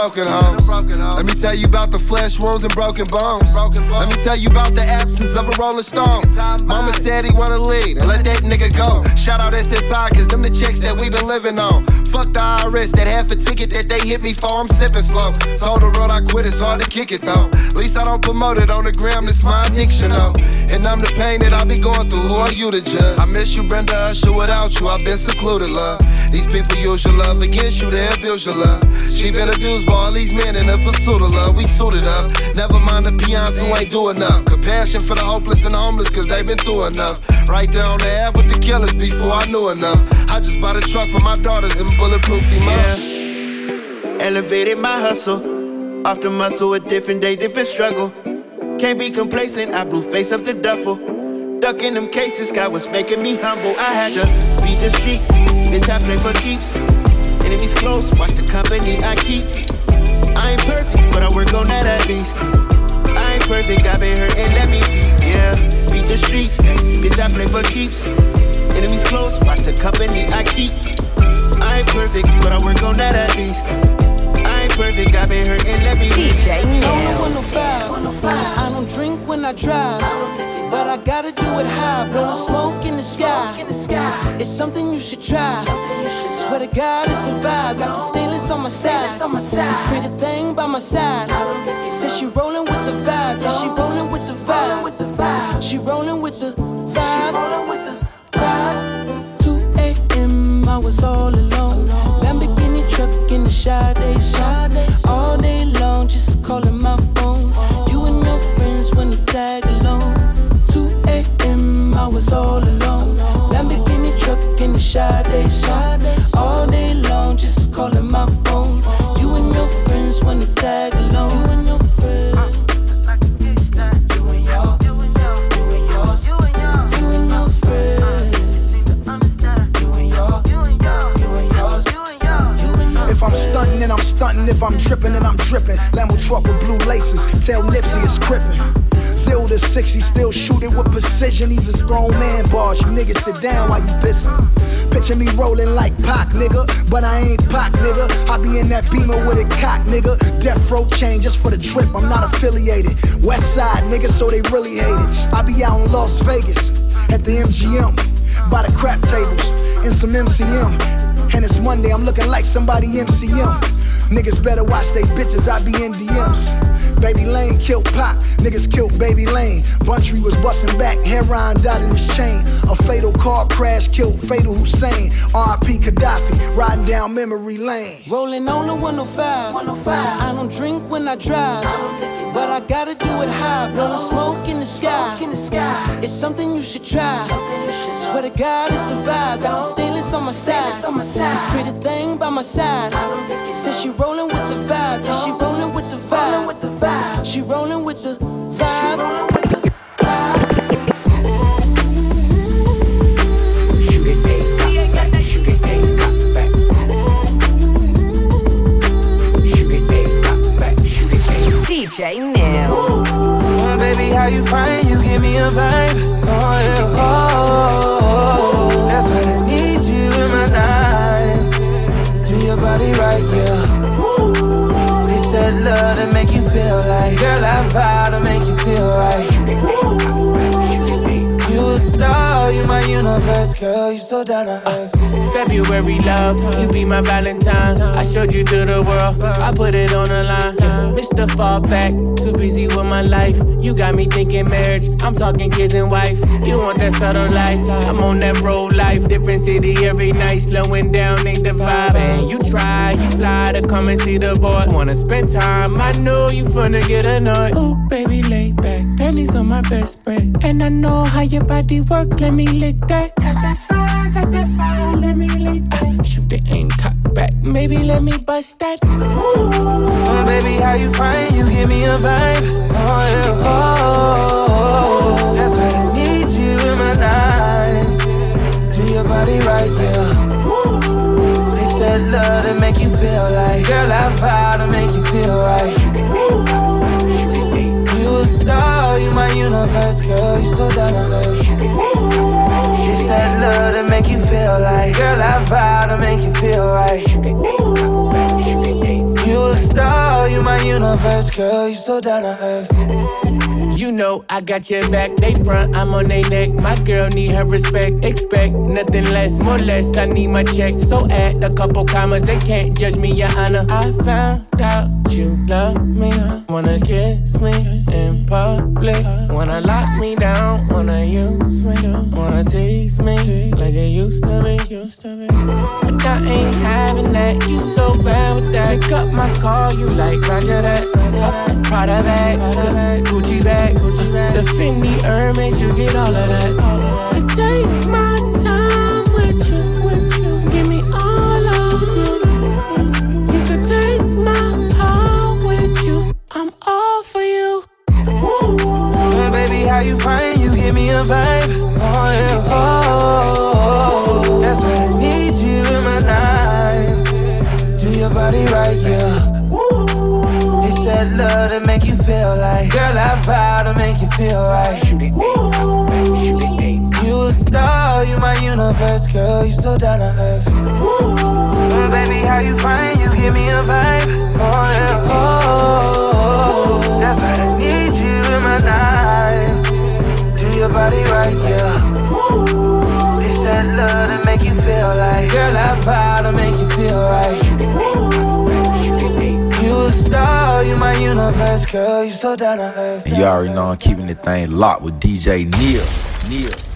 broken homes. Let me tell you about the flesh wounds and broken bones. Let me tell you about the absence of a rolling stone. Mama said he wanna lead and let that nigga go. Shout out SSI, cause them the checks that we been living on. Fuck the IRS, that half a ticket that they hit me for, I'm sipping slow. Told the road I quit, it's hard to kick it though. At least I don't promote it on the gram, this my addiction though. And I'm the pain that I be going through, who are you to judge? I miss you, Brenda Usher, without you, I've been secluded, love. These people use your love against you, they abuse your love. She been abused by all these men in the pursuit of love. We suited up. Never mind the peons who ain't do enough. Compassion for the hopeless and the homeless, cause they been through enough. Right there on the Ave with the killers before I knew enough. I just bought a truck for my daughters and up. Elevated my hustle. Off the muscle, a different day, different struggle. Can't be complacent, I blew face up the duffel. Ducking them cases, God was making me humble. I had to beat the streets, bitch, I play for keeps. Enemies close, watch the company I keep. I ain't perfect, but I work on that at least. I ain't perfect, I've been hurt and let me be. Yeah, beat the streets, bitch, I play for keeps. Enemies close, watch the company I keep. I ain't perfect, but I work on that at least. I ain't perfect, I been hurt and let me be. DJ On the 105, I don't drink when I drive, but I gotta do it high. Blowing smoke in the sky, it's something you should try. Swear to God, it's a vibe. Got the stainless on my side, this pretty thing by my side. Says she rolling with the vibe, yeah, she rolling with the vibe. She rolling with the vibe. vibe. 2 a.m. I was all alone. Truck in the Sade. All day long, just calling my phone. You and your friends when you tag along. You and your friends. You and your, you and yours. You and your. You and your, you and yours. If I'm stunting and I'm stunting, if I'm dripping and I'm dripping. Lambo truck with blue laces, tell Nipsey it's crippin'. Still the 60, still shoot it with precision. He's is grown man boss. You niggas sit down while you pissing. Picture me rolling like Pac, nigga. But I ain't Pac, nigga. I be in that beamer with a cock, nigga. Death row chain just for the trip. I'm not affiliated. West side, nigga, so they really hate it. I be out in Las Vegas at the MGM by the crap tables in some MCM. And it's Monday, I'm looking like somebody MCM. Niggas better watch they bitches, I be in DMs. Baby Lane killed Pop, niggas killed Baby Lane. Buntry was busting back, heroin died in his chain. A fatal car crash killed Fatal Hussein. RIP Kadafi, riding down memory lane. Rolling on the 105. 105. I don't drink when I drive. But I gotta do it high, blowing smoke in the sky. In the sky. It's something you should try. Swear to God, it's a vibe. Got the stainless on my side. On my side. This pretty thing by my side. Says she rolling with the vibe. Yeah, she rolling with the vibe. She rolling with the vibe. She rolling with the vibe. DJ Neil. Oh, baby, how you find you give me a vibe? Oh, yeah, oh, right, yeah. It's that love that make you feel like, girl, I vow to make you feel right. Universe, girl, you so down to earth. February love, you be my Valentine. I showed you to the world, I put it on the line. Mr. Fallback, too busy with my life. You got me thinking marriage, I'm talking kids and wife. You want that subtle life, I'm on that road life. Different city every night, slowing down ain't the vibe. And you try, you fly to come and see the boy. Wanna spend time, I know you finna get annoyed. Oh, baby, lay panties on my best friend. And I know how your body works, let me lick that. Got that fire, got that fire, let me lick that. Shoot the aim, cock back, maybe let me bust that. Oh, baby, how you find you give me a vibe? Oh, yeah, oh, that's why I need you in my life. Do your body right, yeah. It's that love that make you feel like, girl, I vow to make you feel right. Girl, you so to earth. It's that love that make you feel like, girl, I vow to make you feel right. You a star, you my universe, girl, you so down to earth. You know I got your back, they front, I'm on they neck. My girl need her respect, expect nothing less, more less. I need my check, so add a couple commas, they can't judge me, your honor. I found out you love me, wanna kiss me in public, wanna lock me down, wanna use me, wanna tease me like it used to be. But I ain't having that, you so bad with that. Pick up my call, you like Roger that. Prada bag, Gucci bag, the Fendi Hermes, you get all of that. I take my me a vibe? Oh, yeah, oh, that's why I need you in my life. Do your body right, yeah. It's that love that make you feel like, girl, I vow to make you feel right. You a star, you my universe, girl, you so down to earth. Oh, baby, how you find you give me a vibe? Oh, yeah, oh, oh, oh. that's why your body right, yeah. It's that love that make you feel like, girl, I vow to make you feel right. You a star, you my universe, girl, you so down to earth. You already know I'm keeping the thing locked with DJ Neil. Neil.